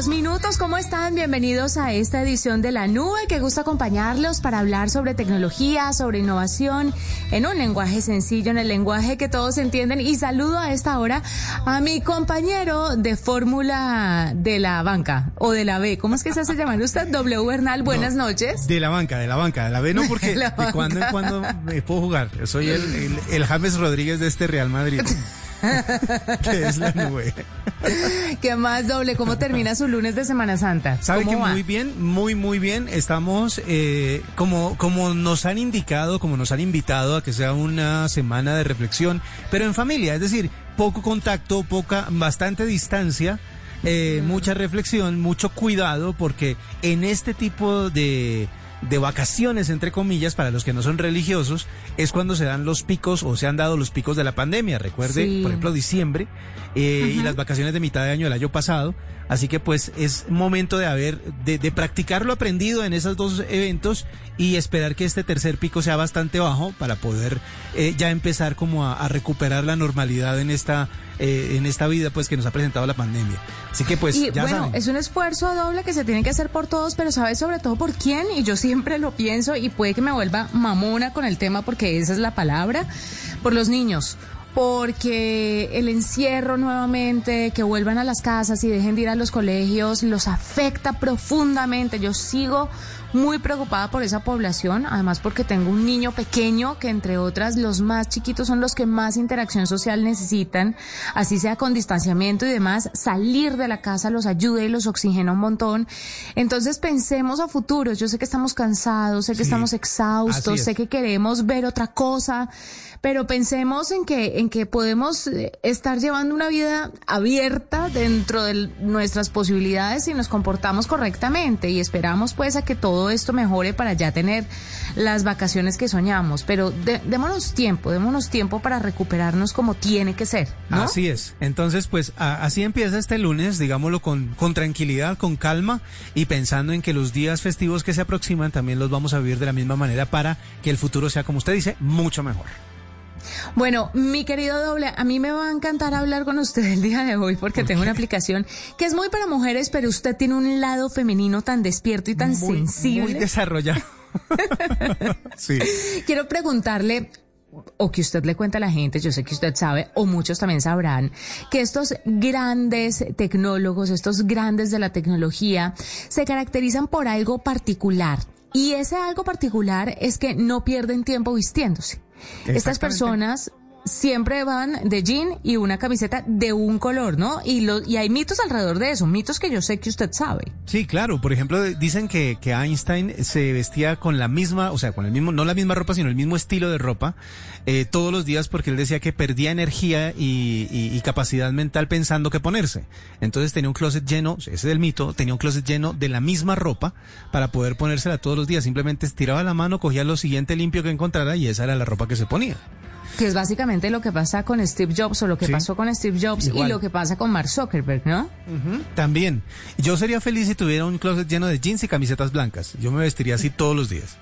32 minutos. ¿Cómo están? Bienvenidos a esta edición de La Nube que gusta acompañarlos para hablar sobre tecnología, sobre innovación, en un lenguaje sencillo, en el lenguaje que todos entienden. Y saludo a esta hora a mi compañero de fórmula de la banca o de la B. ¿Cómo es que se hace llamar usted? W Bernal, buenas No, noches. De la banca, de la banca. De la B no, porque de cuando en cuando me puedo jugar. Soy el, el, el James Rodríguez de este Real Madrid. que es la nube. ¿Qué más, doble? ¿Cómo termina su lunes de Semana Santa? Sabe ¿Cómo que va? muy bien, muy, muy bien. Estamos, eh, como, como nos han indicado, como nos han invitado a que sea una semana de reflexión, pero en familia, es decir, poco contacto, poca, bastante distancia. eh, mucha reflexión, mucho cuidado, porque en este tipo de, de vacaciones, entre comillas, para los que no son religiosos, es cuando se dan los picos o se han dado los picos de la pandemia. Recuerde, Sí. por ejemplo, diciembre eh, y las vacaciones de mitad de año del año pasado. Así que pues es momento de haber, de, de practicar lo aprendido en esos dos eventos y esperar que este tercer pico sea bastante bajo para poder eh, ya empezar como a, a recuperar la normalidad en esta, eh, en esta vida pues que nos ha presentado la pandemia. Así que pues y ya bueno, saben. es un esfuerzo doble que se tiene que hacer por todos, pero ¿sabes sobre todo por quién? Y yo siempre lo pienso y puede que me vuelva mamona con el tema porque esa es la palabra, por los niños. Porque el encierro nuevamente, que vuelvan a las casas y dejen de ir a los colegios, los afecta profundamente. Yo sigo muy preocupada por esa población, además porque tengo un niño pequeño que entre otras los más chiquitos son los que más interacción social necesitan, así sea con distanciamiento y demás, salir de la casa los ayuda y los oxigena un montón. Entonces pensemos a futuros, yo sé que estamos cansados, sé que Sí, estamos exhaustos, sé que queremos ver otra cosa, pero pensemos en que en que podemos eh, estar llevando una vida abierta dentro de nuestras posibilidades si nos comportamos correctamente y esperamos pues a que todo esto mejore para ya tener las vacaciones que soñamos, pero de- démonos tiempo, démonos tiempo para recuperarnos como tiene que ser. Así es. Entonces, pues a- así empieza este lunes, digámoslo con, con tranquilidad, con calma y pensando en que los días festivos que se aproximan también los vamos a vivir de la misma manera para que el futuro sea, como usted dice, mucho mejor. Bueno, mi querido doble, a mí me va a encantar hablar con usted el día de hoy porque tengo una aplicación que es muy para mujeres, pero usted tiene un lado femenino tan despierto y tan muy, sensible. Muy desarrollado. sí. Quiero preguntarle, o que usted le cuente a la gente, yo sé que usted sabe, o muchos también sabrán, que estos grandes tecnólogos, estos grandes de la tecnología, se caracterizan por algo particular. Y ese algo particular es que no pierden tiempo vistiéndose. Estas personas siempre van de jean y una camiseta de un color, ¿no? Y, lo, y hay mitos alrededor de eso, mitos que yo sé que usted sabe. Sí, claro. Por ejemplo, dicen que, que Einstein se vestía con la misma, o sea, con el mismo, no la misma ropa, sino el mismo estilo de ropa eh, todos los días porque él decía que perdía energía y, y- y capacidad mental pensando qué ponerse. Entonces tenía un closet lleno, ese es el mito, tenía un closet lleno de la misma ropa para poder ponérsela todos los días. Simplemente estiraba la mano, cogía lo siguiente limpio que encontrara y esa era la ropa que se ponía. Que es básicamente lo que pasa con Steve Jobs o lo que Sí. pasó con Steve Jobs Igual. y lo que pasa con Mark Zuckerberg, ¿no? También. Yo sería feliz si tuviera un closet lleno de jeans y camisetas blancas. Yo me vestiría así todos los días.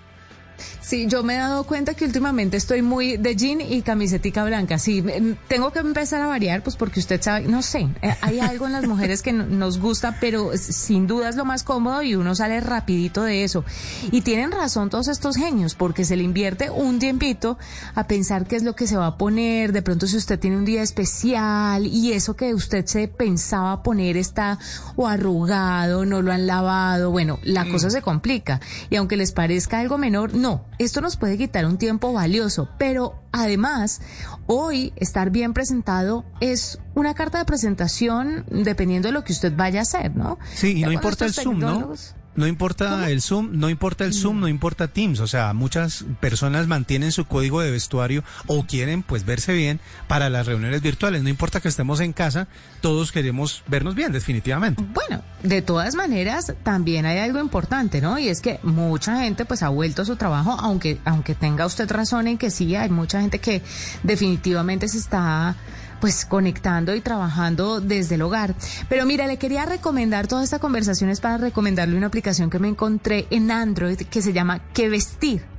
Sí, yo me he dado cuenta que últimamente estoy muy de jean y camisetica blanca. Sí, tengo que empezar a variar, pues porque usted sabe, no sé, eh, hay algo en las mujeres que nos gusta, pero sin duda es lo más cómodo y uno sale rapidito de eso. Y tienen razón todos estos genios, porque se le invierte un tiempito a pensar qué es lo que se va a poner. De pronto si usted tiene un día especial y eso que usted se pensaba poner está o arrugado, no lo han lavado, bueno, la mm. cosa se complica. Y aunque les parezca algo menor, no, esto nos puede quitar un tiempo valioso, pero además, hoy estar bien presentado es una carta de presentación dependiendo de lo que usted vaya a hacer, ¿no? Sí, y no importa el Zoom, ¿no? No importa el Zoom, no importa el Zoom, no importa Teams. O sea, muchas personas mantienen su código de vestuario o quieren pues verse bien para las reuniones virtuales. No importa que estemos en casa, todos queremos vernos bien, definitivamente. Bueno, de todas maneras, también hay algo importante, ¿no? Y es que mucha gente pues ha vuelto a su trabajo, aunque, aunque tenga usted razón en que sí, hay mucha gente que definitivamente se está pues conectando y trabajando desde el hogar. Pero mira, le quería recomendar, toda esta conversación es para recomendarle una aplicación que me encontré en Android que se llama Que Vestir.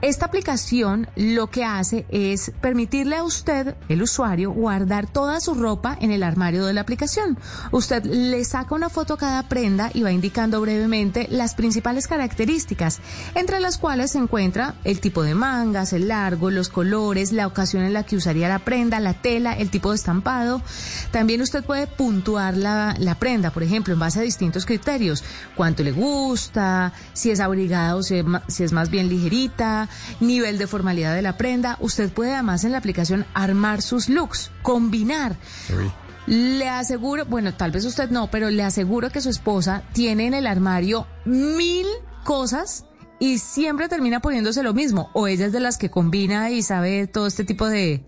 Esta aplicación lo que hace es permitirle a usted, el usuario, guardar toda su ropa en el armario de la aplicación. Usted le saca una foto a cada prenda y va indicando brevemente las principales características, entre las cuales se encuentra el tipo de mangas, el largo, los colores, la ocasión en la que usaría la prenda, la tela, el tipo de estampado. También usted puede puntuar la, prenda, por ejemplo, en base a distintos criterios. Cuánto le gusta, si es abrigada o si, si es más bien ligerita nivel de formalidad de la prenda. Usted puede además en la aplicación armar sus looks, combinar. Le aseguro, bueno, tal vez usted no, pero le aseguro que su esposa tiene en el armario mil cosas y siempre termina poniéndose lo mismo. O ella es de las que combina y sabe todo este tipo de,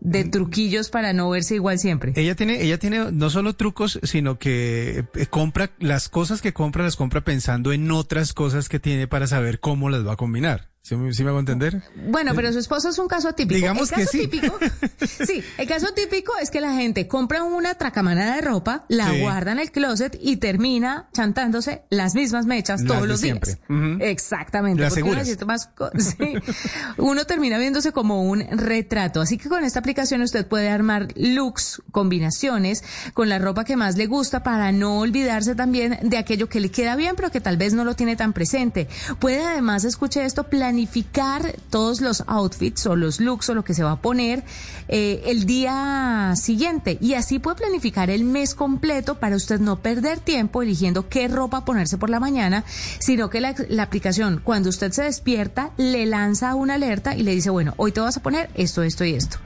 de truquillos para no verse igual siempre. Ella tiene, ella tiene no solo trucos, sino que eh, compra las cosas que compra, las compra pensando en otras cosas que tiene para saber cómo las va a combinar. ¿Sí, me hago entender? Bueno, pero su esposo es un caso típico. Digamos el caso que sí. Típico, sí, el caso típico es que la gente compra una tracamanada de ropa, la guarda en el closet y termina chantándose las mismas mechas todos los días. Exactamente. más sí. Uno termina viéndose como un retrato. Así que con esta aplicación usted puede armar looks, combinaciones con la ropa que más le gusta para no olvidarse también de aquello que le queda bien, pero que tal vez no lo tiene tan presente. Puede además, escuche esto, planificar planificar todos los outfits o los looks o lo que se va a poner eh, el día siguiente y así puede planificar el mes completo para usted no perder tiempo eligiendo qué ropa ponerse por la mañana, sino que la, aplicación cuando usted se despierta le lanza una alerta y le dice, bueno, hoy te vas a poner esto, esto y esto.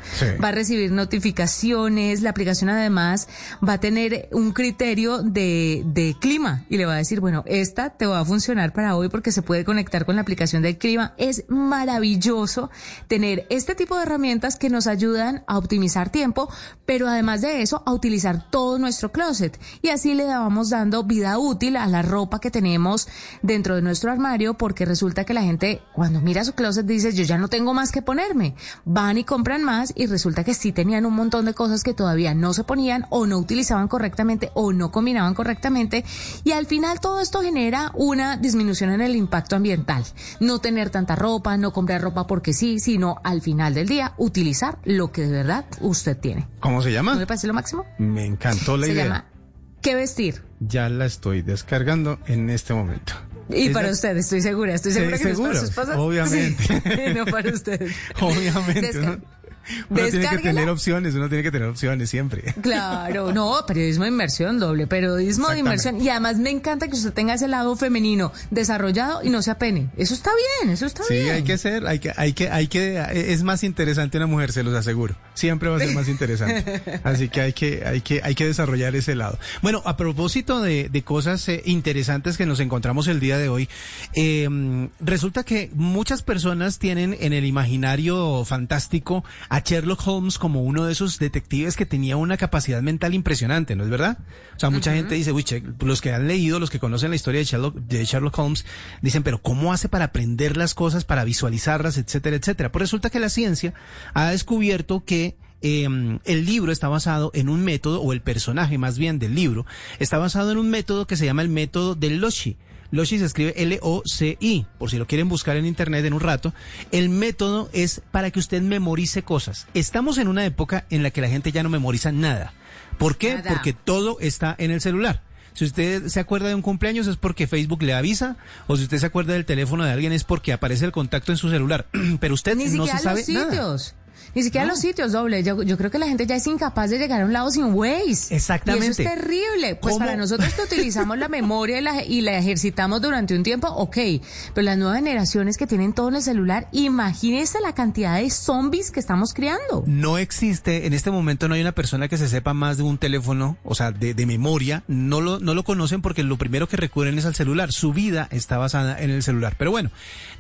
Va a recibir notificaciones, la aplicación además va a tener un criterio de, de clima y le va a decir, bueno, esta te va a funcionar para hoy porque se puede conectar con la aplicación del clima es maravilloso tener este tipo de herramientas que nos ayudan a optimizar tiempo, pero además de eso, a utilizar todo nuestro closet. Y así le vamos dando vida útil a la ropa que tenemos dentro de nuestro armario, porque resulta que la gente cuando mira su closet dice, yo ya no tengo más que ponerme. Van y compran más y resulta que sí tenían un montón de cosas que todavía no se ponían o no utilizaban correctamente o no combinaban correctamente. Y al final todo esto genera una disminución en el impacto ambiental. No tener tanta ropa, no comprar ropa porque sí, sino al final del día utilizar lo que de verdad usted tiene. ¿Cómo se llama? ¿No me parece lo máximo? Me encantó la idea. Se llama ¿Qué vestir? Ya la estoy descargando en este momento. Y para usted, estoy segura, estoy segura que seguro, para su esposa. Obviamente. no para usted. Obviamente. Uno tiene que tener opciones, uno tiene que tener opciones siempre. Claro, no, periodismo de inmersión, doble periodismo de inmersión. Y además me encanta que usted tenga ese lado femenino desarrollado y no se apene. Eso está bien, eso está bien. Sí, hay que ser, hay que, hay que, hay que, es más interesante una mujer, se los aseguro. Siempre va a ser más interesante. Así que hay que, hay que, hay que desarrollar ese lado. Bueno, a propósito de, de cosas eh, interesantes que nos encontramos el día de hoy, eh, resulta que muchas personas tienen en el imaginario fantástico a Sherlock Holmes como uno de esos detectives que tenía una capacidad mental impresionante, ¿no es verdad? O sea, mucha gente dice, uy, los que han leído, los que conocen la historia de Sherlock, de Sherlock Holmes, dicen, pero ¿cómo hace para aprender las cosas, para visualizarlas, etcétera, etcétera? Pues resulta que la ciencia ha descubierto que em, el libro está basado en un método, o el personaje más bien del libro, está basado en un método que se llama el método del Loshi. Loci se escribe L-O-C-I, por si lo quieren buscar en internet en un rato. El método es para que usted memorice cosas. Estamos en una época en la que la gente ya no memoriza nada. ¿Por qué? Nada. Porque todo está en el celular. Si usted se acuerda de un cumpleaños es porque Facebook le avisa, o si usted se acuerda del teléfono de alguien es porque aparece el contacto en su celular. Pero usted Ni no siquiera se sabe los nada. Ni siquiera los sitios, doble. Yo, yo creo que la gente ya es incapaz de llegar a un lado sin Waze. Exactamente. Y eso es terrible. Pues ¿Cómo? para nosotros que utilizamos la memoria y la, y la ejercitamos durante un tiempo, ok. Pero las nuevas generaciones que tienen todo en el celular, imagínense la cantidad de zombies que estamos criando. No existe, en este momento no hay una persona que se sepa más de un teléfono, o sea, de, de memoria, no lo, no lo conocen porque lo primero que recurren es al celular, su vida está basada en el celular. Pero bueno,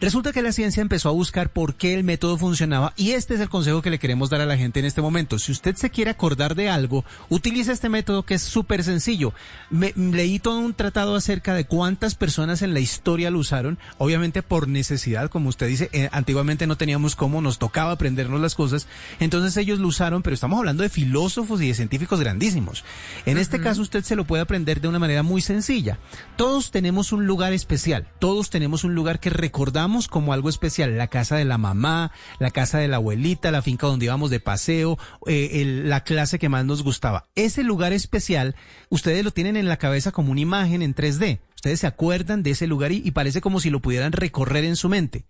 resulta que la ciencia empezó a buscar por qué el método funcionaba y este es el consejo que le queremos dar a la gente en este momento. Si usted se quiere acordar de algo, utilice este método que es súper sencillo. Me, leí todo un tratado acerca de cuántas personas en la historia lo usaron, obviamente por necesidad, como usted dice, eh, antiguamente no teníamos cómo, nos tocaba aprendernos las cosas, entonces ellos lo usaron, pero estamos hablando de filósofos y de científicos grandísimos. En este caso usted se lo puede aprender de una manera muy sencilla. Todos tenemos un lugar especial, todos tenemos un lugar que recordamos como algo especial, la casa de la mamá, la casa de la abuelita, la finca donde íbamos de paseo, eh, la clase que más nos gustaba. Ese lugar especial, ustedes lo tienen en la cabeza como una imagen en 3D. Ustedes se acuerdan de ese lugar y, y parece como si lo pudieran recorrer en su mente.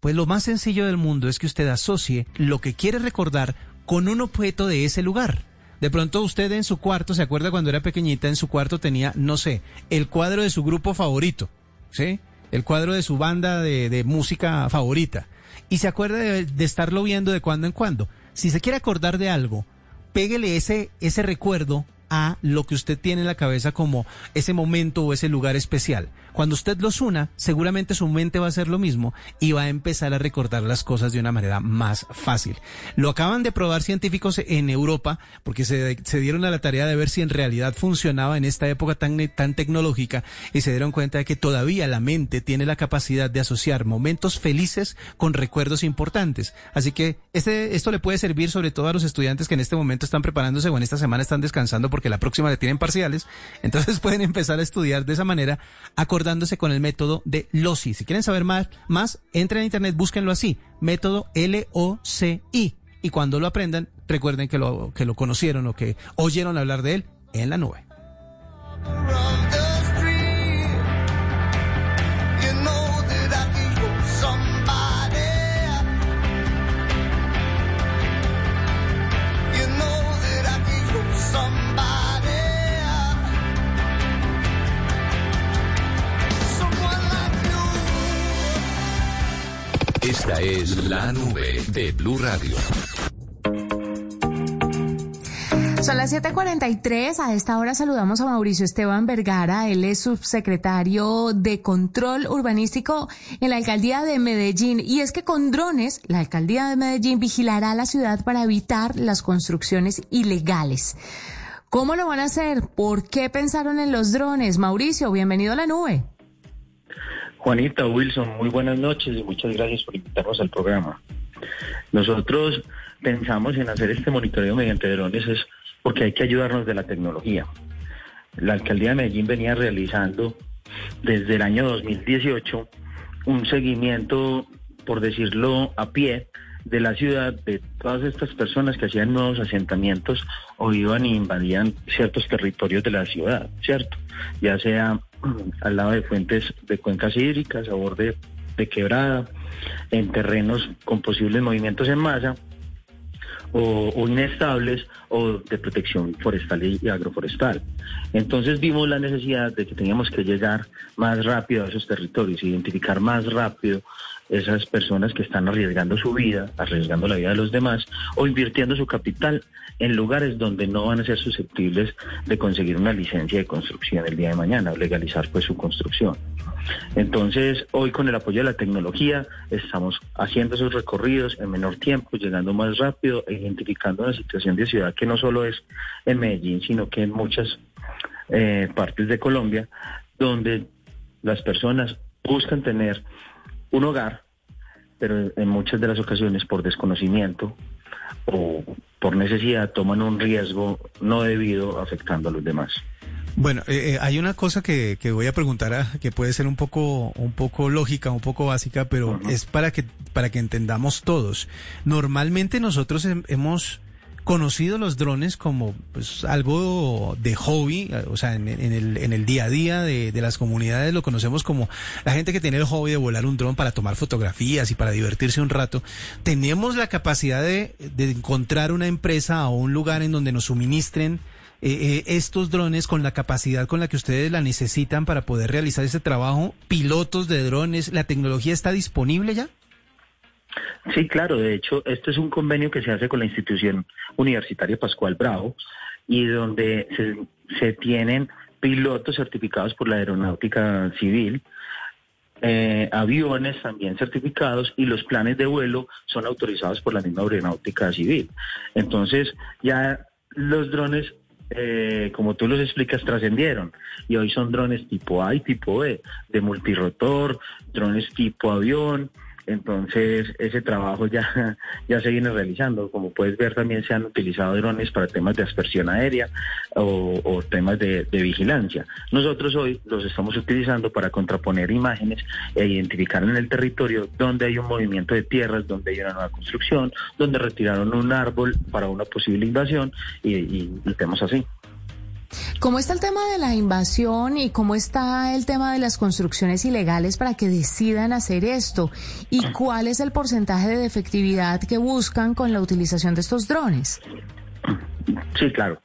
Pues lo más sencillo del mundo es que usted asocie lo que quiere recordar con un objeto de ese lugar. De pronto usted en su cuarto, ¿se acuerda cuando era pequeñita? En su cuarto tenía, no sé, el cuadro de su grupo favorito, ¿sí? El cuadro de su banda de, de música favorita. Y se acuerda de, de estarlo viendo de cuando en cuando. Si se quiere acordar de algo, péguele ese, ese recuerdo a lo que usted tiene en la cabeza como ese momento o ese lugar especial. Cuando usted los una, seguramente su mente va a hacer lo mismo y va a empezar a recordar las cosas de una manera más fácil. Lo acaban de probar científicos en Europa porque se, dieron a la tarea de ver si en realidad funcionaba en esta época tan, tan tecnológica y se dieron cuenta de que todavía la mente tiene la capacidad de asociar momentos felices con recuerdos importantes. Así que este, esto le puede servir sobre todo a los estudiantes que en este momento están preparándose o en esta semana están descansando porque la próxima le tienen parciales. Entonces pueden empezar a estudiar de esa manera con el método de LOCI. Si quieren saber más, más entren a internet, búsquenlo así, método L-O-C-I. Y cuando lo aprendan, recuerden que lo, que lo conocieron o que oyeron hablar de él en la nube. Esta es la nube de Blue Radio. Son las 7:43. A esta hora saludamos a Mauricio Esteban Vergara. Él es subsecretario de Control Urbanístico en la alcaldía de Medellín. Y es que con drones, la alcaldía de Medellín vigilará la ciudad para evitar las construcciones ilegales. ¿Cómo lo van a hacer? ¿Por qué pensaron en los drones? Mauricio, bienvenido a la nube. Juanita, Wilson, muy buenas noches y muchas gracias por invitarnos al programa. Nosotros pensamos en hacer este monitoreo mediante drones es porque hay que ayudarnos de la tecnología. La alcaldía de Medellín venía realizando desde el año 2018 un seguimiento, por decirlo a pie, de la ciudad, de todas estas personas que hacían nuevos asentamientos o iban y invadían ciertos territorios de la ciudad, ¿cierto? Ya sea al lado de fuentes de cuencas hídricas, a borde de quebrada, en terrenos con posibles movimientos en masa, o, o, inestables o de protección forestal y agroforestal. Entonces vimos la necesidad de que teníamos que llegar más rápido a esos territorios, identificar más rápido esas personas que están arriesgando su vida, arriesgando la vida de los demás o invirtiendo su capital en lugares donde no van a ser susceptibles de conseguir una licencia de construcción el día de mañana o legalizar pues su construcción. Entonces, hoy con el apoyo de la tecnología estamos haciendo esos recorridos en menor tiempo, llegando más rápido, e identificando una situación de ciudad que no solo es en Medellín, sino que en muchas eh, partes de Colombia, donde las personas buscan tener un hogar, pero en muchas de las ocasiones por desconocimiento o por necesidad toman un riesgo no debido afectando a los demás. Bueno, eh, eh, hay una cosa que, que voy a preguntar a- que puede ser un poco un poco lógica, un poco básica, pero es para que para que entendamos todos. Normalmente nosotros hem- hemos conocido los drones como pues, algo de hobby, o sea, en, el, en el día a día de, las comunidades lo conocemos como la gente que tiene el hobby de volar un dron para tomar fotografías y para divertirse un rato. Tenemos la capacidad de, de encontrar una empresa o un lugar en donde nos suministren eh, eh, estos drones con la capacidad con la que ustedes la necesitan para poder realizar ese trabajo, pilotos de drones, ¿la tecnología está disponible ya? Sí, claro. De hecho, esto es un convenio que se hace con la institución universitaria Pascual Bravo y donde se, tienen pilotos certificados por la aeronáutica civil, eh, aviones también certificados y los planes de vuelo son autorizados por la misma aeronáutica civil. Entonces, ya los drones, eh, como tú los explicas, trascendieron y hoy son drones tipo A y tipo B, de multirotor, drones tipo avión. Entonces, ese trabajo ya, ya se viene realizando. Como puedes ver, también se han utilizado drones para temas de aspersión aérea o, temas de, de vigilancia. Nosotros hoy los estamos utilizando para contraponer imágenes e identificar en el territorio donde hay un movimiento de tierras, donde hay una nueva construcción, donde retiraron un árbol para una posible invasión y, y- y temas así. ¿Cómo está el tema de la invasión y cómo está el tema de las construcciones ilegales para que decidan hacer esto? ¿Y cuál es el porcentaje de efectividad que buscan con la utilización de estos drones? Sí, claro.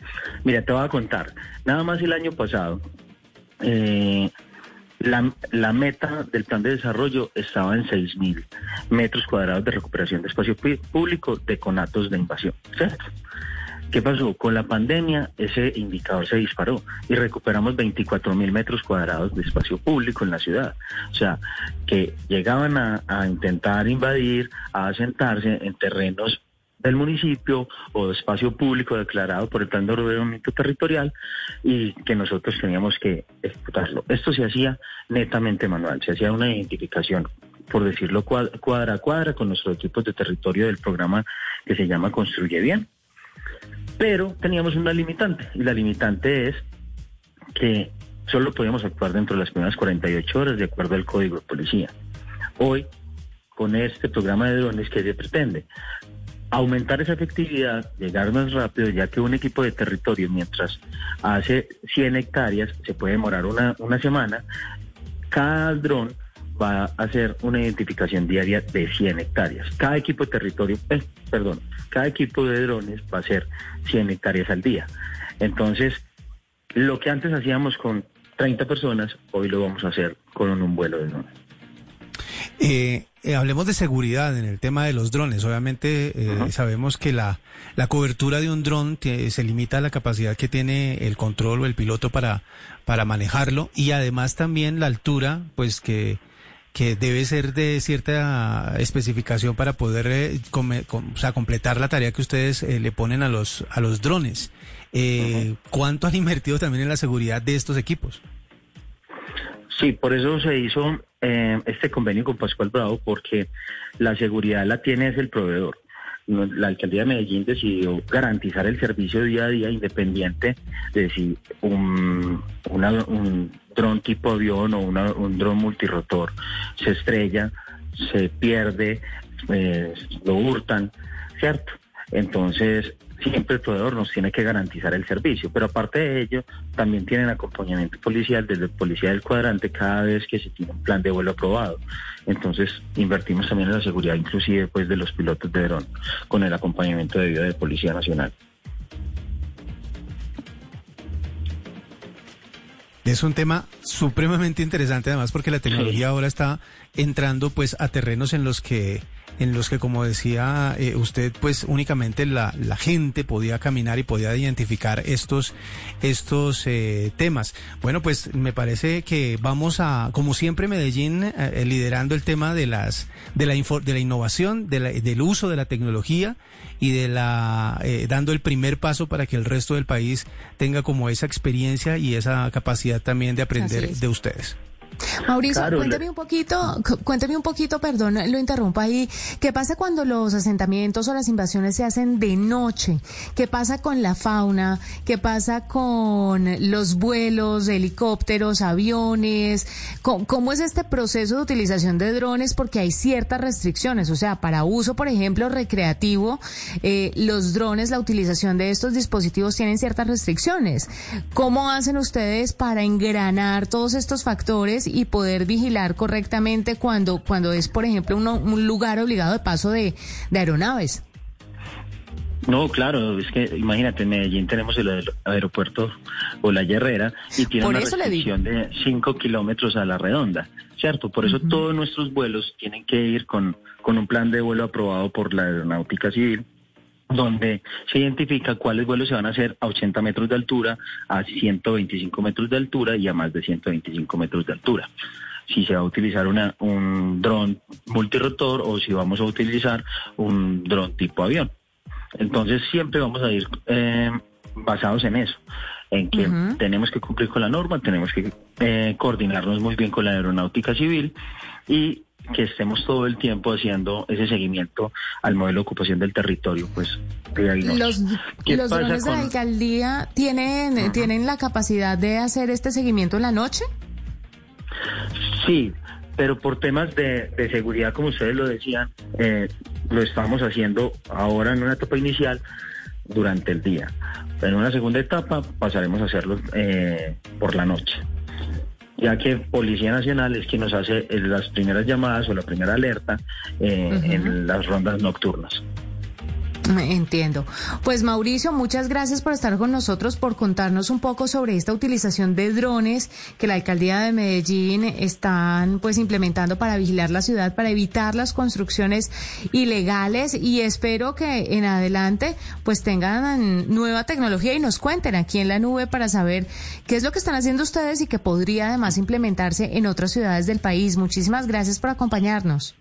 Mira, te voy a contar. Nada más el año pasado, eh, la, la meta del plan de desarrollo estaba en 6.000 metros cuadrados de recuperación de espacio público de conatos de invasión. ¿cierto? ¿Qué pasó? Con la pandemia ese indicador se disparó y recuperamos 24 mil metros cuadrados de espacio público en la ciudad. O sea, que llegaban a, intentar invadir, a asentarse en terrenos del municipio o de espacio público declarado por el plan de ordenamiento territorial y que nosotros teníamos que ejecutarlo. Esto se hacía netamente manual, se hacía una identificación, por decirlo cuad- cuadra a cuadra, con nuestros equipos de territorio del programa que se llama Construye Bien. Pero teníamos una limitante y la limitante es que solo podíamos actuar dentro de las primeras 48 horas de acuerdo al código de policía. Hoy, con este programa de drones, ¿qué se pretende? Aumentar esa efectividad, llegar más rápido, ya que un equipo de territorio, mientras hace 100 hectáreas, se puede demorar una, una semana, cada dron va a hacer una identificación diaria de 100 hectáreas. Cada equipo de territorio, eh, perdón, cada equipo de drones va a hacer 100 hectáreas al día. Entonces, lo que antes hacíamos con 30 personas, hoy lo vamos a hacer con un vuelo de drones. Eh, eh, hablemos de seguridad en el tema de los drones. Obviamente eh, sabemos que la, la cobertura de un dron se limita a la capacidad que tiene el control o el piloto para, para manejarlo y además también la altura, pues que, que debe ser de cierta especificación para poder eh, come- com- o sea, completar la tarea que ustedes eh, le ponen a los, a los drones. Eh, ¿Cuánto han invertido también en la seguridad de estos equipos? Sí, por eso se hizo este convenio con Pascual Bravo, porque la seguridad la tiene es el proveedor. La alcaldía de Medellín decidió garantizar el servicio día a día independiente de si un, un dron tipo avión o un dron multirotor se estrella, se pierde, eh, lo hurtan, ¿cierto? Entonces, siempre el proveedor nos tiene que garantizar el servicio, pero aparte de ello, también tienen acompañamiento policial desde el policía del cuadrante cada vez que se tiene un plan de vuelo aprobado. Entonces, invertimos también en la seguridad, inclusive pues de los pilotos de dron, con el acompañamiento debido de Policía Nacional. Es un tema supremamente interesante además porque la tecnología ahora está entrando pues a terrenos en los que en los que como decía eh, usted pues únicamente la, la gente podía caminar y podía identificar estos estos eh, temas. Bueno pues me parece que vamos a como siempre Medellín eh, liderando el tema de las de la info- de la innovación de la- del uso de la tecnología y de la eh, dando el primer paso para que el resto del país tenga como esa experiencia y esa capacidad también de aprender de ustedes. Mauricio, Claro, cuéntame un poquito, cu- cuéntame un poquito, perdón, lo interrumpo ahí. ¿Qué pasa cuando los asentamientos o las invasiones se hacen de noche? ¿Qué pasa con la fauna? ¿Qué pasa con los vuelos, helicópteros, aviones? ¿Cómo, cómo es este proceso de utilización de drones? Porque hay ciertas restricciones, o sea, para uso, por ejemplo, recreativo, eh, los drones, la utilización de estos dispositivos tienen ciertas restricciones. ¿Cómo hacen ustedes para engranar todos estos factores y poder vigilar correctamente cuando, cuando es, por ejemplo, uno- un lugar obligado de paso de, de aeronaves? No, claro, es que imagínate, en Medellín tenemos el aer- aeropuerto o la Herrera y tiene Por una restricción de 5 kilómetros a la redonda, ¿cierto? Por eso todos nuestros vuelos tienen que ir con, con un plan de vuelo aprobado por la Aeronáutica Civil donde se identifica cuáles vuelos se van a hacer a 80 metros de altura, a 125 metros de altura y a más de 125 metros de altura. Si se va a utilizar una, un dron multirotor o si vamos a utilizar un dron tipo avión. Entonces siempre vamos a ir eh, basados en eso, en que tenemos que cumplir con la norma, tenemos que eh, coordinarnos muy bien con la aeronáutica civil y que estemos todo el tiempo haciendo ese seguimiento al modelo de ocupación del territorio, pues. Los, ¿Qué los drones de la con- alcaldía tienen, tienen la capacidad de hacer este seguimiento en la noche. Sí, pero por temas de, de seguridad, como ustedes lo decían, eh, lo estamos haciendo ahora en una etapa inicial durante el día. En una segunda etapa pasaremos a hacerlo eh, por la noche, ya que Policía Nacional es quien nos hace eh, las primeras llamadas o la primera alerta eh, en las rondas nocturnas. Entiendo. Pues Mauricio, muchas gracias por estar con nosotros, por contarnos un poco sobre esta utilización de drones que la alcaldía de Medellín están pues implementando para vigilar la ciudad, para evitar las construcciones ilegales y espero que en adelante pues tengan nueva tecnología y nos cuenten aquí en la nube para saber qué es lo que están haciendo ustedes y que podría además implementarse en otras ciudades del país. Muchísimas gracias por acompañarnos.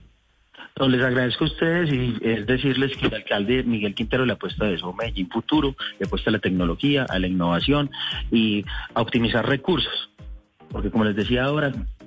Les agradezco a ustedes y es decirles que el alcalde Miguel Quintero le apuesta a eso, Medellín Futuro, le apuesta a la tecnología, a la innovación y a optimizar recursos. Porque como les decía ahora,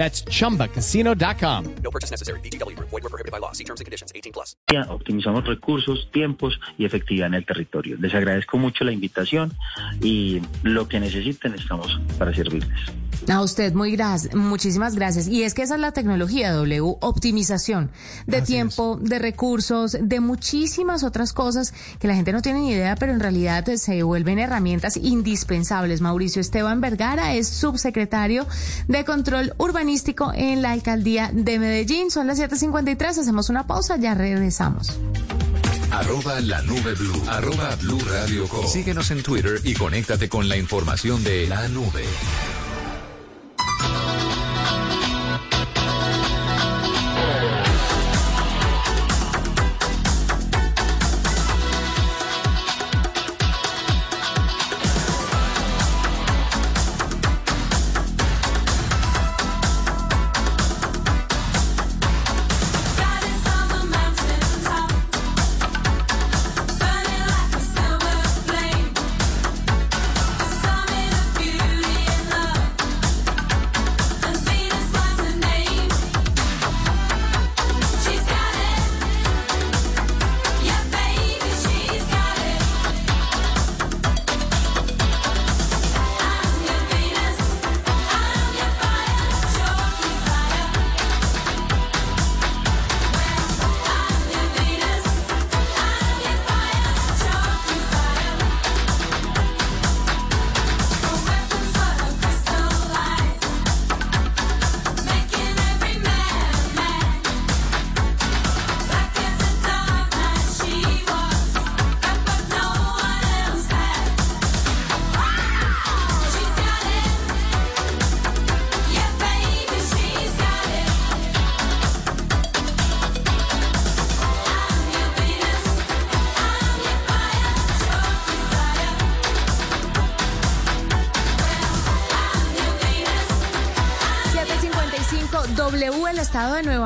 That's chumbacasino.com. No purchase necessary. Group. Void were prohibited by law. See terms and conditions. 18 plus. optimizamos recursos, tiempos y efectividad en el territorio. Les agradezco mucho la invitación y lo que necesiten estamos para servirles. A usted, muy gracias, muchísimas gracias. Y es que esa es la tecnología W, optimización de Así tiempo, de recursos, de muchísimas otras cosas que la gente no tiene ni idea, pero en realidad se vuelven herramientas indispensables. Mauricio Esteban Vergara es subsecretario de Control Urbanístico en la Alcaldía de Medellín. Son las 7.53, hacemos una pausa, ya regresamos. Arroba la nube blue. Arroba blue radio com. Síguenos en Twitter y conéctate con la información de la nube. Bye.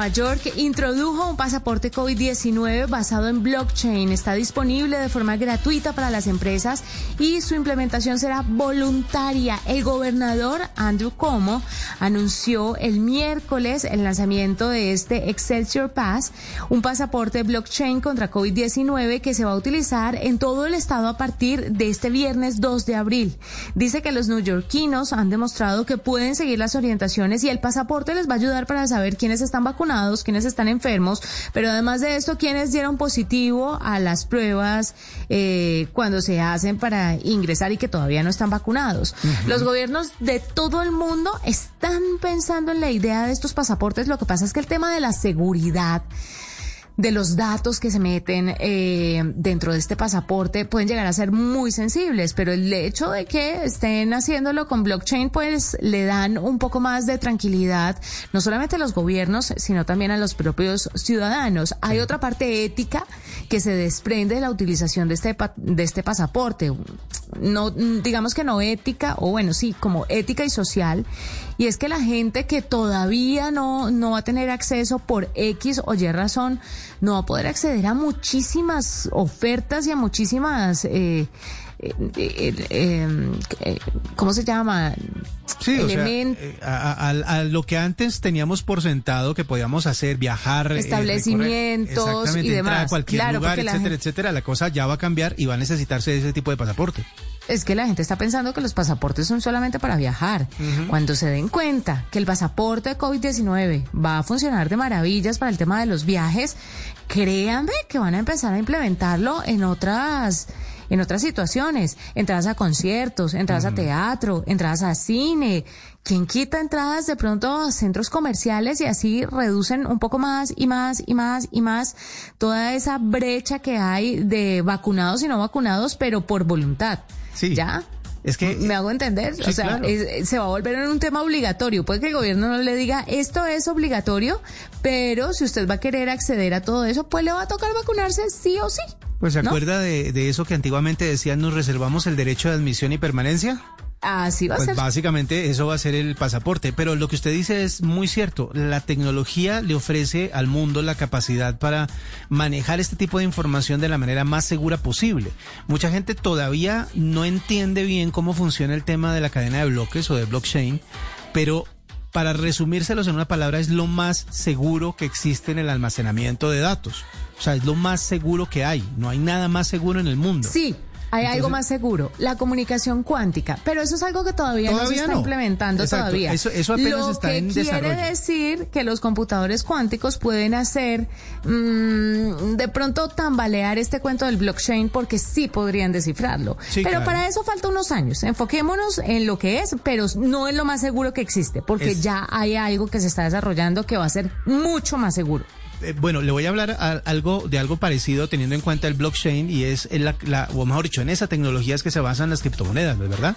Nueva York, introdujo un pasaporte COVID-19 basado en blockchain. Está disponible de forma gratuita para las empresas y su implementación será voluntaria. El gobernador Andrew Cuomo anunció el miércoles el lanzamiento de este Excelsior Pass, un pasaporte blockchain contra COVID-19 que se va a utilizar en todo el estado a partir de este viernes 2 de abril. Dice que los neoyorquinos han demostrado que pueden seguir las orientaciones y el pasaporte les va a ayudar para saber quiénes están vacunados, quiénes están enfermos, pero además de esto, quiénes dieron positivo a las pruebas eh, cuando se hacen para ingresar y que todavía no están vacunados. Los gobiernos de todo el mundo están pensando en la idea de estos pasaportes. Lo que pasa es que el tema de la seguridad de los datos que se meten eh, dentro de este pasaporte pueden llegar a ser muy sensibles, pero el hecho de que estén haciéndolo con blockchain pues le dan un poco más de tranquilidad, no solamente a los gobiernos, sino también a los propios ciudadanos. Hay otra parte ética que se desprende de la utilización de este, de este pasaporte, no, digamos que no ética, o bueno, sí, como ética y social, y es que la gente que todavía no, no va a tener acceso por X o Y razón, no va a poder acceder a muchísimas ofertas y a muchísimas... Eh, ¿cómo se llama? Sí, a, lo que antes teníamos por sentado que podíamos hacer, viajar, establecimientos y demás. a cualquier lugar, etcétera, etcétera, la cosa ya va a cambiar y va a necesitarse ese tipo de pasaporte. Es que la gente está pensando que los pasaportes son solamente para viajar. Cuando se den cuenta que el pasaporte de COVID-19 va a funcionar de maravillas para el tema de los viajes, créanme que van a empezar a implementarlo en otras en otras situaciones, entradas a conciertos, entradas a teatro, entradas a cine. ¿Quién quita entradas de pronto a centros comerciales y así reducen un poco más y más y más y más toda esa brecha que hay de vacunados y no vacunados, pero por voluntad? Sí. ¿Ya? Es que me hago entender, o sea, se va a volver en un tema obligatorio. Puede que el gobierno no le diga esto es obligatorio, pero si usted va a querer acceder a todo eso, pues le va a tocar vacunarse sí o sí. Pues se acuerda de, de eso que antiguamente decían nos reservamos el derecho de admisión y permanencia. Así va a pues ser. Básicamente eso va a ser el pasaporte, pero lo que usted dice es muy cierto. La tecnología le ofrece al mundo la capacidad para manejar este tipo de información de la manera más segura posible. Mucha gente todavía no entiende bien cómo funciona el tema de la cadena de bloques o de blockchain, pero para resumírselos en una palabra es lo más seguro que existe en el almacenamiento de datos. O sea, es lo más seguro que hay. No hay nada más seguro en el mundo. Sí, hay algo más seguro, la comunicación cuántica, pero eso es algo que todavía, no se está implementando todavía. Eso, eso apenas Lo está que en quiere desarrollo. decir que los computadores cuánticos pueden hacer mm, de pronto tambalear este cuento del blockchain porque sí podrían descifrarlo. Sí, pero claro. para eso falta unos años. Enfoquémonos en lo que es, pero no es lo más seguro que existe, porque Es- ya hay algo que se está desarrollando que va a ser mucho más seguro. Eh, bueno, le voy a hablar algo de algo parecido teniendo en cuenta el blockchain y es en la, la- o mejor dicho, en esa tecnología es que se basan las criptomonedas, ¿no es verdad?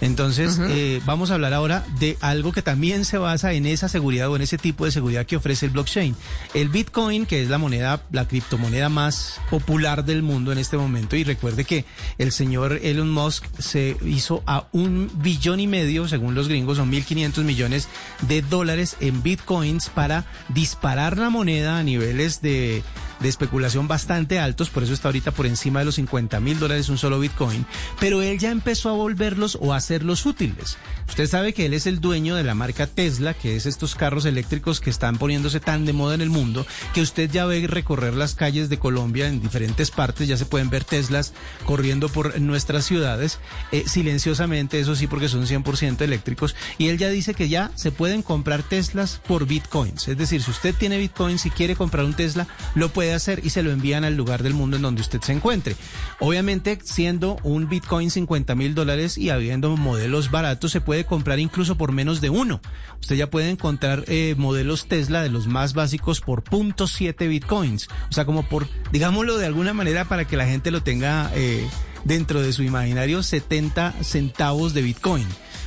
Entonces, eh, vamos a hablar ahora de algo que también se basa en esa seguridad o en ese tipo de seguridad que ofrece el blockchain. El Bitcoin, que es la moneda, la criptomoneda más popular del mundo en este momento, y recuerde que el señor Elon Musk se hizo a un billón y medio, según los gringos, son 1.500 millones de dólares en Bitcoins para disparar la moneda a niveles de de especulación bastante altos, por eso está ahorita por encima de los 50 mil dólares un solo Bitcoin, pero él ya empezó a volverlos o a hacerlos útiles. Usted sabe que él es el dueño de la marca Tesla, que es estos carros eléctricos que están poniéndose tan de moda en el mundo, que usted ya ve recorrer las calles de Colombia en diferentes partes, ya se pueden ver Teslas corriendo por nuestras ciudades, eh, silenciosamente, eso sí, porque son 100% eléctricos, y él ya dice que ya se pueden comprar Teslas por Bitcoins, es decir, si usted tiene Bitcoins y quiere comprar un Tesla, lo puede hacer y se lo envían al lugar del mundo en donde usted se encuentre. Obviamente, siendo un Bitcoin 50 mil dólares y habiendo modelos baratos, se puede comprar incluso por menos de uno. Usted ya puede encontrar eh, modelos Tesla de los más básicos por .7 Bitcoins. O sea, como por, digámoslo de alguna manera para que la gente lo tenga eh, dentro de su imaginario, 70 centavos de Bitcoin.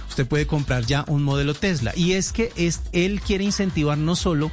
Usted puede comprar ya un modelo Tesla. Y es que es, él quiere incentivar no solo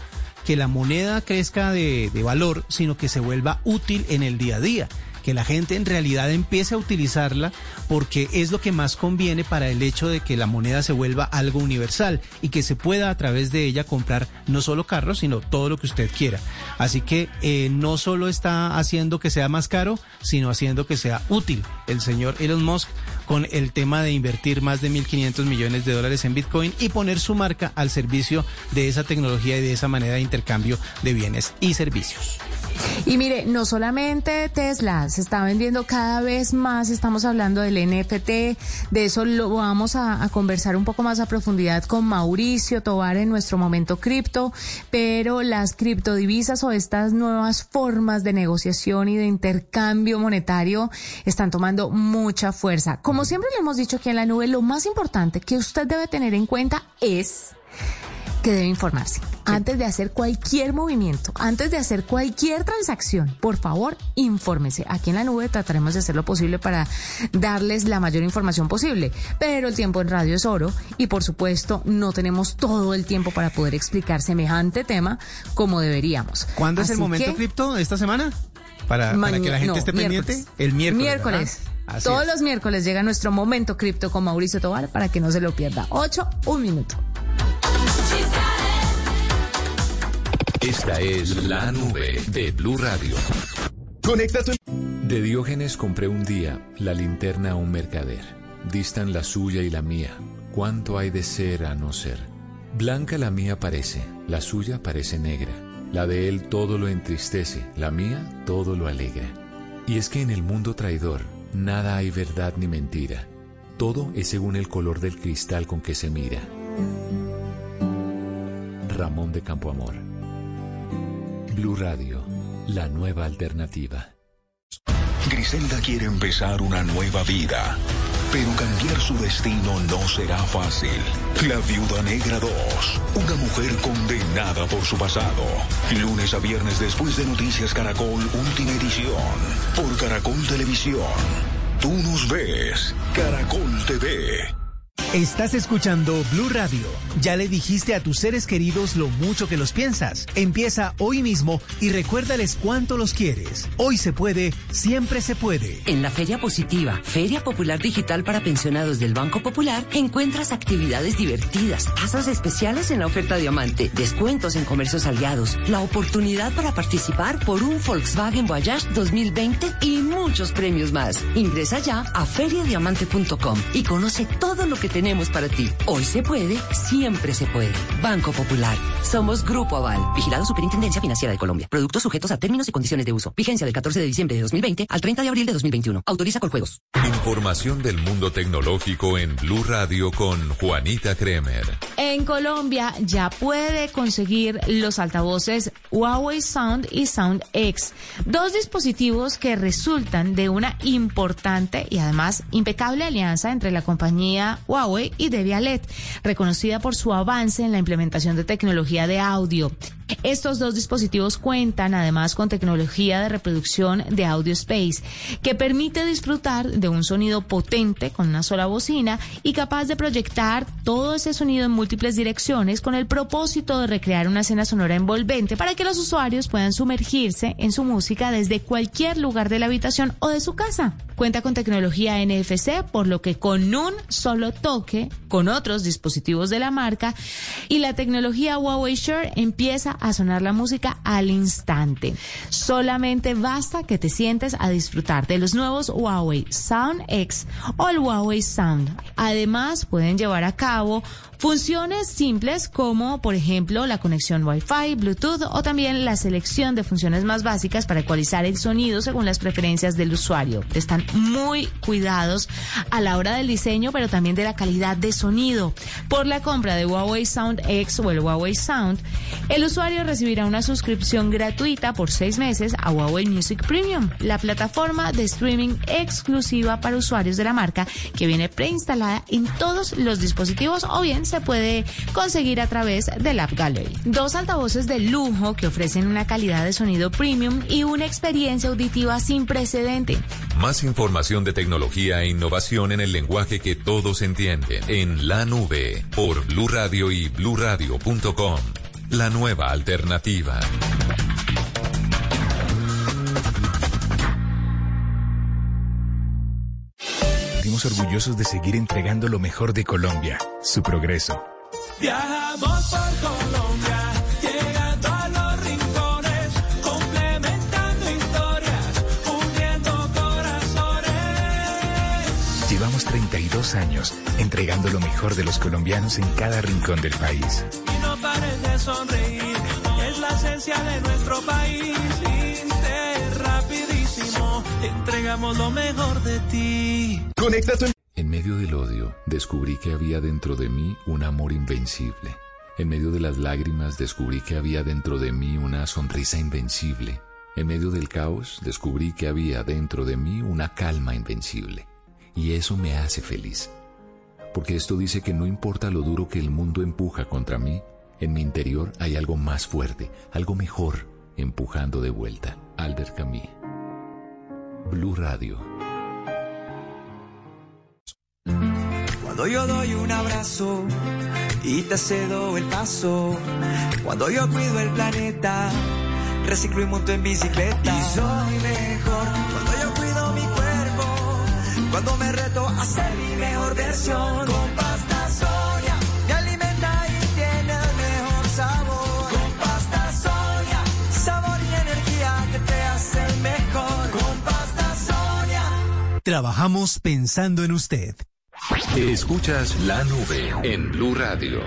que la moneda crezca de, valor, sino que se vuelva útil en el día a día que la gente en realidad empiece a utilizarla porque es lo que más conviene para el hecho de que la moneda se vuelva algo universal y que se pueda a través de ella comprar no solo carros, sino todo lo que usted quiera. Así que eh, no solo está haciendo que sea más caro, sino haciendo que sea útil el señor Elon Musk con el tema de invertir más de 1.500 millones de dólares en Bitcoin y poner su marca al servicio de esa tecnología y de esa manera de intercambio de bienes y servicios. Y mire, no solamente Tesla, se está vendiendo cada vez más, estamos hablando del NFT, de eso lo vamos a, conversar un poco más a profundidad con Mauricio Tobar en nuestro momento cripto, pero las criptodivisas o estas nuevas formas de negociación y de intercambio monetario están tomando mucha fuerza. Como siempre le hemos dicho aquí en la nube, lo más importante que usted debe tener en cuenta es que debe informarse. Antes de hacer cualquier movimiento, antes de hacer cualquier transacción, por favor, infórmese. Aquí en la nube trataremos de hacer lo posible para darles la mayor información posible. Pero el tiempo en radio es oro y por supuesto no tenemos todo el tiempo para poder explicar semejante tema como deberíamos. ¿Cuándo es el momento cripto esta semana? Para, para, que la gente no, esté pendiente. Miércoles. El miércoles. Miércoles. Todos es. los miércoles llega nuestro momento cripto con Mauricio Tobar para que no se lo pierda. 8, un minuto. Esta es la nube de Blue Radio. Conecta tu... De Diógenes compré un día la linterna a un mercader. Distan la suya y la mía. ¿Cuánto hay de ser a no ser? Blanca la mía parece, la suya parece negra. La de él todo lo entristece, la mía todo lo alegra. Y es que en el mundo traidor nada hay verdad ni mentira. Todo es según el color del cristal con que se mira. Ramón de Campoamor. Blue Radio, la nueva alternativa. Griselda quiere empezar una nueva vida, pero cambiar su destino no será fácil. La Viuda Negra 2, una mujer condenada por su pasado. Lunes a viernes después de Noticias Caracol, última edición, por Caracol Televisión. Tú nos ves, Caracol TV. Estás escuchando Blue Radio. Ya le dijiste a tus seres queridos lo mucho que los piensas. Empieza hoy mismo y recuérdales cuánto los quieres. Hoy se puede, siempre se puede. En la Feria Positiva, Feria Popular Digital para Pensionados del Banco Popular, encuentras actividades divertidas, tasas especiales en la oferta Diamante, descuentos en comercios aliados, la oportunidad para participar por un Volkswagen Voyage 2020 y muchos premios más. Ingresa ya a feriadiamante.com y conoce todo lo que tenemos para ti. Hoy se puede, siempre se puede. Banco Popular. Somos Grupo Aval. Vigilado Superintendencia Financiera de Colombia. Productos sujetos a términos y condiciones de uso. Vigencia del 14 de diciembre de 2020 al 30 de abril de 2021. Autoriza con juegos. Información del mundo tecnológico en Blue Radio con Juanita Kremer. En Colombia ya puede conseguir los altavoces Huawei Sound y Sound X. Dos dispositivos que resultan de una importante y además impecable alianza entre la compañía Huawei y Debialet, reconocida por su avance en la implementación de tecnología de audio. Estos dos dispositivos cuentan además con tecnología de reproducción de audio space que permite disfrutar de un sonido potente con una sola bocina y capaz de proyectar todo ese sonido en múltiples direcciones con el propósito de recrear una escena sonora envolvente para que los usuarios puedan sumergirse en su música desde cualquier lugar de la habitación o de su casa. Cuenta con tecnología NFC, por lo que con un solo toque, con otros dispositivos de la marca, y la tecnología Huawei Share empieza a sonar la música al instante. Solamente basta que te sientes a disfrutar de los nuevos Huawei Sound X o el Huawei Sound. Además, pueden llevar a cabo Funciones simples como, por ejemplo, la conexión Wi-Fi, Bluetooth o también la selección de funciones más básicas para ecualizar el sonido según las preferencias del usuario. Están muy cuidados a la hora del diseño, pero también de la calidad de sonido. Por la compra de Huawei Sound X o el Huawei Sound, el usuario recibirá una suscripción gratuita por seis meses a Huawei Music Premium, la plataforma de streaming exclusiva para usuarios de la marca que viene preinstalada en todos los dispositivos o bien se puede conseguir a través del App Gallery. Dos altavoces de lujo que ofrecen una calidad de sonido premium y una experiencia auditiva sin precedente. Más información de tecnología e innovación en el lenguaje que todos entienden en la nube por Blue Radio y bluradio.com. La nueva alternativa. sentimos orgullosos de seguir entregando lo mejor de Colombia, su progreso. Viajamos por Colombia, llegando a los rincones, complementando historias, uniendo corazones. Llevamos 32 años entregando lo mejor de los colombianos en cada rincón del país. Y no pares de sonreír, es la esencia de nuestro país. Inter, rapidísimo, entregamos lo mejor de ti. Conecta En medio del odio, descubrí que había dentro de mí un amor invencible. En medio de las lágrimas, descubrí que había dentro de mí una sonrisa invencible. En medio del caos, descubrí que había dentro de mí una calma invencible. Y eso me hace feliz. Porque esto dice que no importa lo duro que el mundo empuja contra mí, en mi interior hay algo más fuerte, algo mejor, empujando de vuelta. Albert Camus. Blue Radio. Cuando yo doy un abrazo y te cedo el paso. Cuando yo cuido el planeta, reciclo y monto en bicicleta. Y soy mejor cuando Cuando me reto a ser mi mejor versión. Con pasta Sonia me alimenta y tiene el mejor sabor. Con pasta Sonia, sabor y energía que te hacen mejor. Con pasta Sonia. Trabajamos pensando en usted. Escuchas la nube en Blue Radio.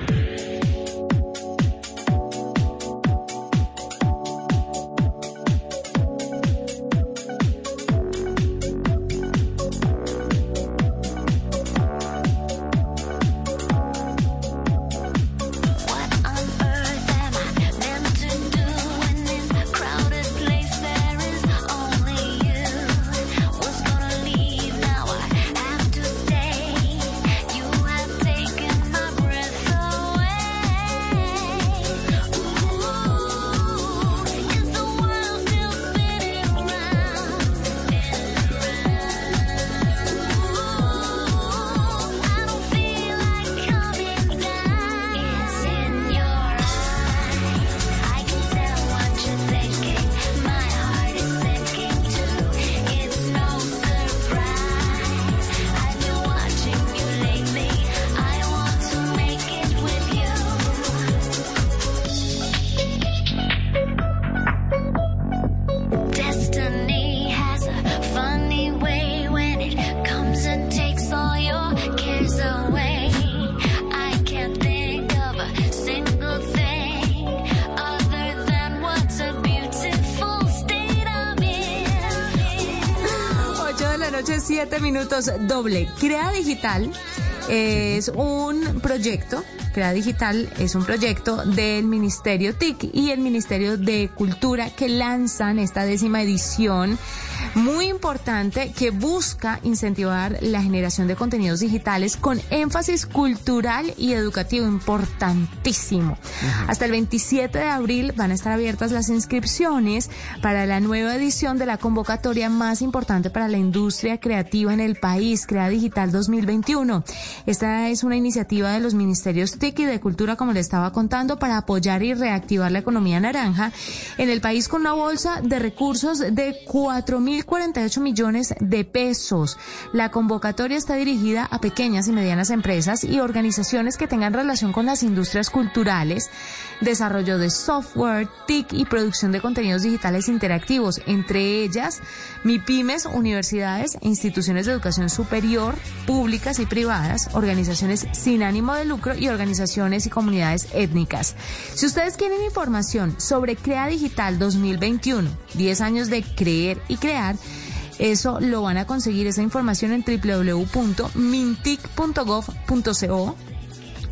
7 minutos, doble. Crea Digital es un proyecto, Crea Digital es un proyecto del Ministerio TIC y el Ministerio de Cultura que lanzan esta décima edición muy importante que busca incentivar la generación de contenidos digitales con énfasis cultural y educativo importantísimo. Hasta el 27 de abril van a estar abiertas las inscripciones para la nueva edición de la convocatoria más importante para la industria creativa en el país, Crea Digital 2021. Esta es una iniciativa de los ministerios TIC y de Cultura, como le estaba contando, para apoyar y reactivar la economía naranja en el país con una bolsa de recursos de 4.048 millones de pesos. La convocatoria está dirigida a pequeñas y medianas empresas y organizaciones que tengan relación con las industrias culturales, desarrollo de software, TIC y producción de contenidos digitales interactivos, entre ellas MIPIMES, universidades, instituciones de educación superior, públicas y privadas, organizaciones sin ánimo de lucro y organizaciones y comunidades étnicas. Si ustedes quieren información sobre Crea Digital 2021, 10 años de creer y crear, eso lo van a conseguir esa información en www.mintic.gov.co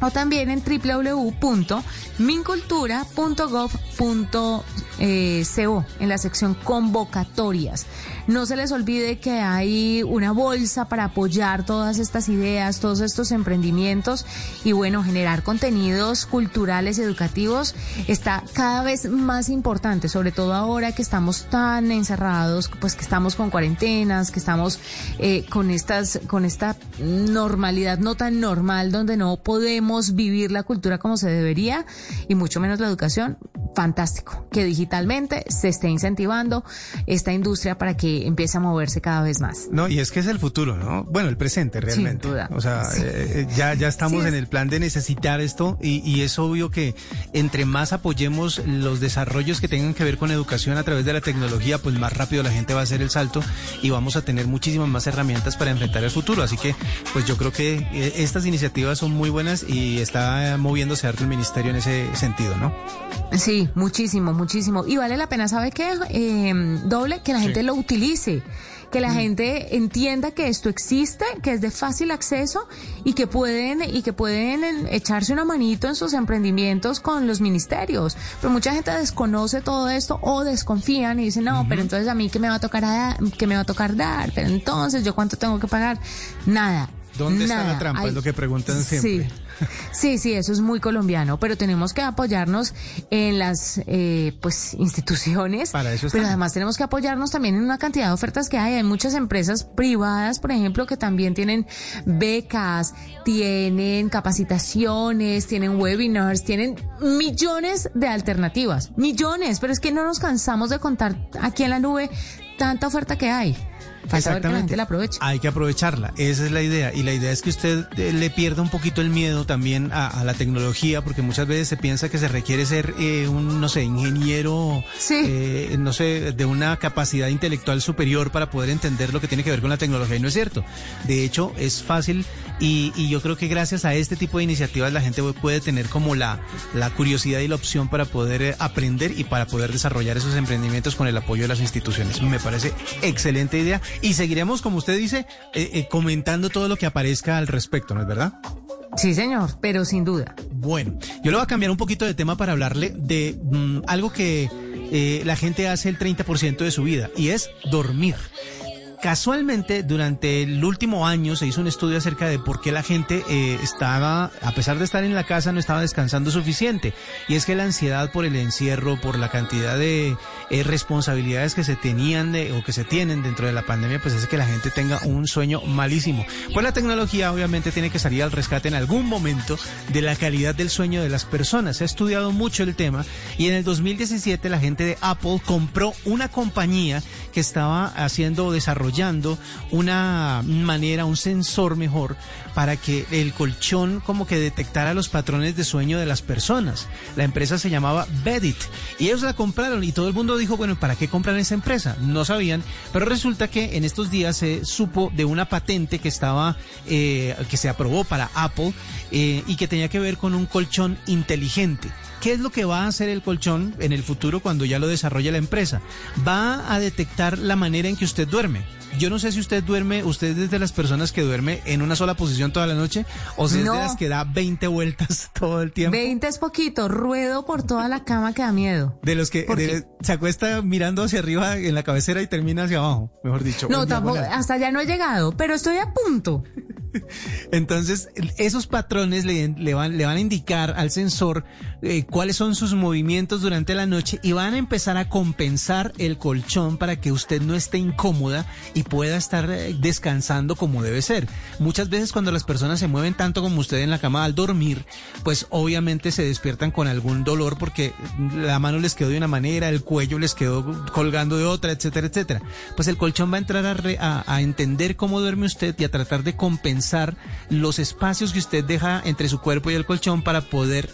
o también en www.mincultura.gov.co en la sección convocatorias. No se les olvide que hay una bolsa para apoyar todas estas ideas, todos estos emprendimientos y bueno, generar contenidos culturales y educativos está cada vez más importante, sobre todo ahora que estamos tan encerrados, pues que estamos con cuarentenas, que estamos eh, con estas, con esta normalidad no tan normal donde no podemos vivir la cultura como se debería y mucho menos la educación. Fantástico que digitalmente se esté incentivando esta industria para que empiece a moverse cada vez más. No, y es que es el futuro, ¿no? Bueno, el presente realmente. Sin duda. O sea, Sí. eh, ya, ya estamos Sí, en el plan de necesitar esto y, y es obvio que entre más apoyemos los desarrollos que tengan que ver con educación a través de la tecnología, pues más rápido la gente va a hacer el salto y vamos a tener muchísimas más herramientas para enfrentar el futuro. Así que, pues yo creo que eh, estas iniciativas son muy buenas y está moviéndose harto el ministerio en ese sentido, ¿no? Sí, muchísimo, muchísimo. Y vale la pena, ¿sabe qué? Eh, doble, que la gente lo utilice. Que la gente entienda que esto existe, que es de fácil acceso y que pueden y que pueden en- echarse una manito en sus emprendimientos con los ministerios. Pero mucha gente desconoce todo esto o desconfían y dicen, "No, pero entonces a mí qué me va a tocar a- qué me va a tocar dar, pero entonces yo cuánto tengo que pagar?" Nada. ¿Dónde está la trampa? Es lo que preguntan siempre. Sí. Sí, sí, eso es muy colombiano, pero tenemos que apoyarnos en las eh, pues instituciones, Para eso pero además tenemos que apoyarnos también en una cantidad de ofertas que hay. Hay muchas empresas privadas, por ejemplo, que también tienen becas, tienen capacitaciones, tienen webinars, tienen millones de alternativas, millones, pero es que no nos cansamos de contar aquí en la nube tanta oferta que hay. Que la gente la aproveche. Hay que aprovecharla, esa es la idea. Y la idea es que usted eh, le pierda un poquito el miedo también a, a la tecnología, porque muchas veces se piensa que se requiere ser eh, un, no sé, ingeniero, eh, no sé, de una capacidad intelectual superior para poder entender lo que tiene que ver con la tecnología. Y no es cierto. De hecho, es fácil y, y yo creo que gracias a este tipo de iniciativas la gente puede tener como la, la curiosidad y la opción para poder eh, aprender y para poder desarrollar esos emprendimientos con el apoyo de las instituciones. Me parece excelente idea y seguiremos, como usted dice, eh, eh, comentando todo lo que aparezca al respecto, ¿no es verdad? Sí, señor, pero sin duda. Bueno, yo le voy a cambiar un poquito de tema para hablarle de mm, algo que eh, la gente hace el 30% de su vida y es dormir. Casualmente, durante el último año se hizo un estudio acerca de por qué la gente eh, estaba, a pesar de estar en la casa, no estaba descansando suficiente. Y es que la ansiedad por el encierro, por la cantidad de eh, responsabilidades que se tenían o que se tienen dentro de la pandemia, pues hace que la gente tenga un sueño malísimo. Pues la tecnología obviamente tiene que salir al rescate en algún momento de la calidad del sueño de las personas. Se ha estudiado mucho el tema y en el 2017 la gente de Apple compró una compañía que estaba haciendo o desarrollando una manera, un sensor mejor para que el colchón como que detectara los patrones de sueño de las personas. La empresa se llamaba Bedit y ellos la compraron y todo el mundo dijo, bueno, ¿para qué compran esa empresa? No sabían, pero resulta que en estos días se supo de una patente que estaba, eh, que se aprobó para Apple eh, y que tenía que ver con un colchón inteligente. ¿Qué es lo que va a hacer el colchón en el futuro cuando ya lo desarrolle la empresa? Va a detectar la manera en que usted duerme. Yo no sé si usted duerme, usted es de las personas que duerme en una sola posición toda la noche o si es de las que da 20 vueltas todo el tiempo. 20 es poquito, ruedo por toda la cama que da miedo. De los que ¿Por de- se acuesta mirando hacia arriba en la cabecera y termina hacia abajo, mejor dicho. No, tampoco, hasta allá no he llegado, pero estoy a punto. Entonces, esos patrones le, le van, le van a indicar al sensor eh, cuáles son sus movimientos durante la noche y van a empezar a compensar el colchón para que usted no esté incómoda y pueda estar eh, descansando como debe ser. Muchas veces cuando las personas se mueven tanto como usted en la cama al dormir, pues obviamente se despiertan con algún dolor porque la mano les quedó de una manera, el cuello les quedó colgando de otra, etcétera, etcétera. Pues el colchón va a entrar a, re- a- a entender cómo duerme usted y a tratar de compensar los espacios que usted deja entre su cuerpo y el colchón para poder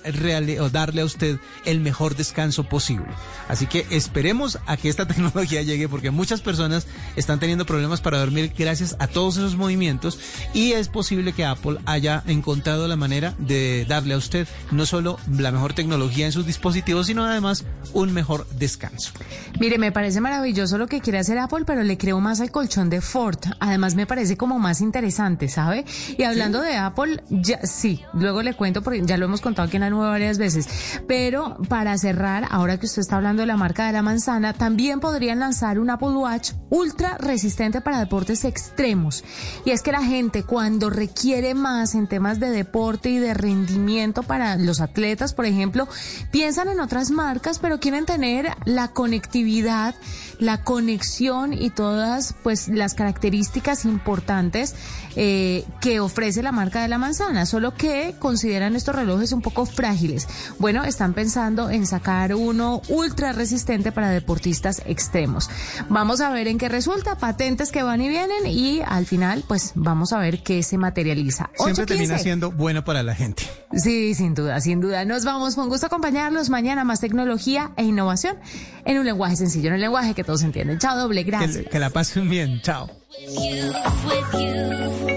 o darle a usted el mejor descanso posible. Así que esperemos a que esta tecnología llegue porque muchas personas están teniendo problemas para dormir gracias a todos esos movimientos y es posible que Apple haya encontrado la manera de darle a usted no solo la mejor tecnología en sus dispositivos, sino además un mejor descanso. Mire, me parece maravilloso lo que quiere hacer Apple, pero le creo más al colchón de Ford. Además, me parece como más interesante, ¿sabe? Y hablando de Apple, ya sí, luego le cuento porque ya lo hemos contado aquí en la nueva varias veces. Pero para cerrar, ahora que usted está hablando de la marca de la manzana, también podrían lanzar un Apple Watch ultra resistente para deportes extremos. Y es que la gente cuando requiere más en temas de deporte y de rendimiento para los atletas, por ejemplo, piensan en otras marcas, pero quieren tener la conectividad, la conexión y todas pues las características importantes eh, que ofrece la marca de la manzana, solo que consideran estos relojes un poco frágiles. Bueno, están pensando en sacar uno ultra resistente para deportistas extremos. Vamos a ver en qué resulta, patentes que van y vienen y al final pues vamos a ver qué se materializa. Siempre termina 8:15. siendo bueno para la gente. Sí, sin duda, sin duda. Nos vamos. Con gusto acompañarlos mañana. Más tecnología e innovación en un lenguaje sencillo, en el lenguaje que todos entienden. Chao, doble. Gracias. Que, que la pasen bien. Chao. With you, with you.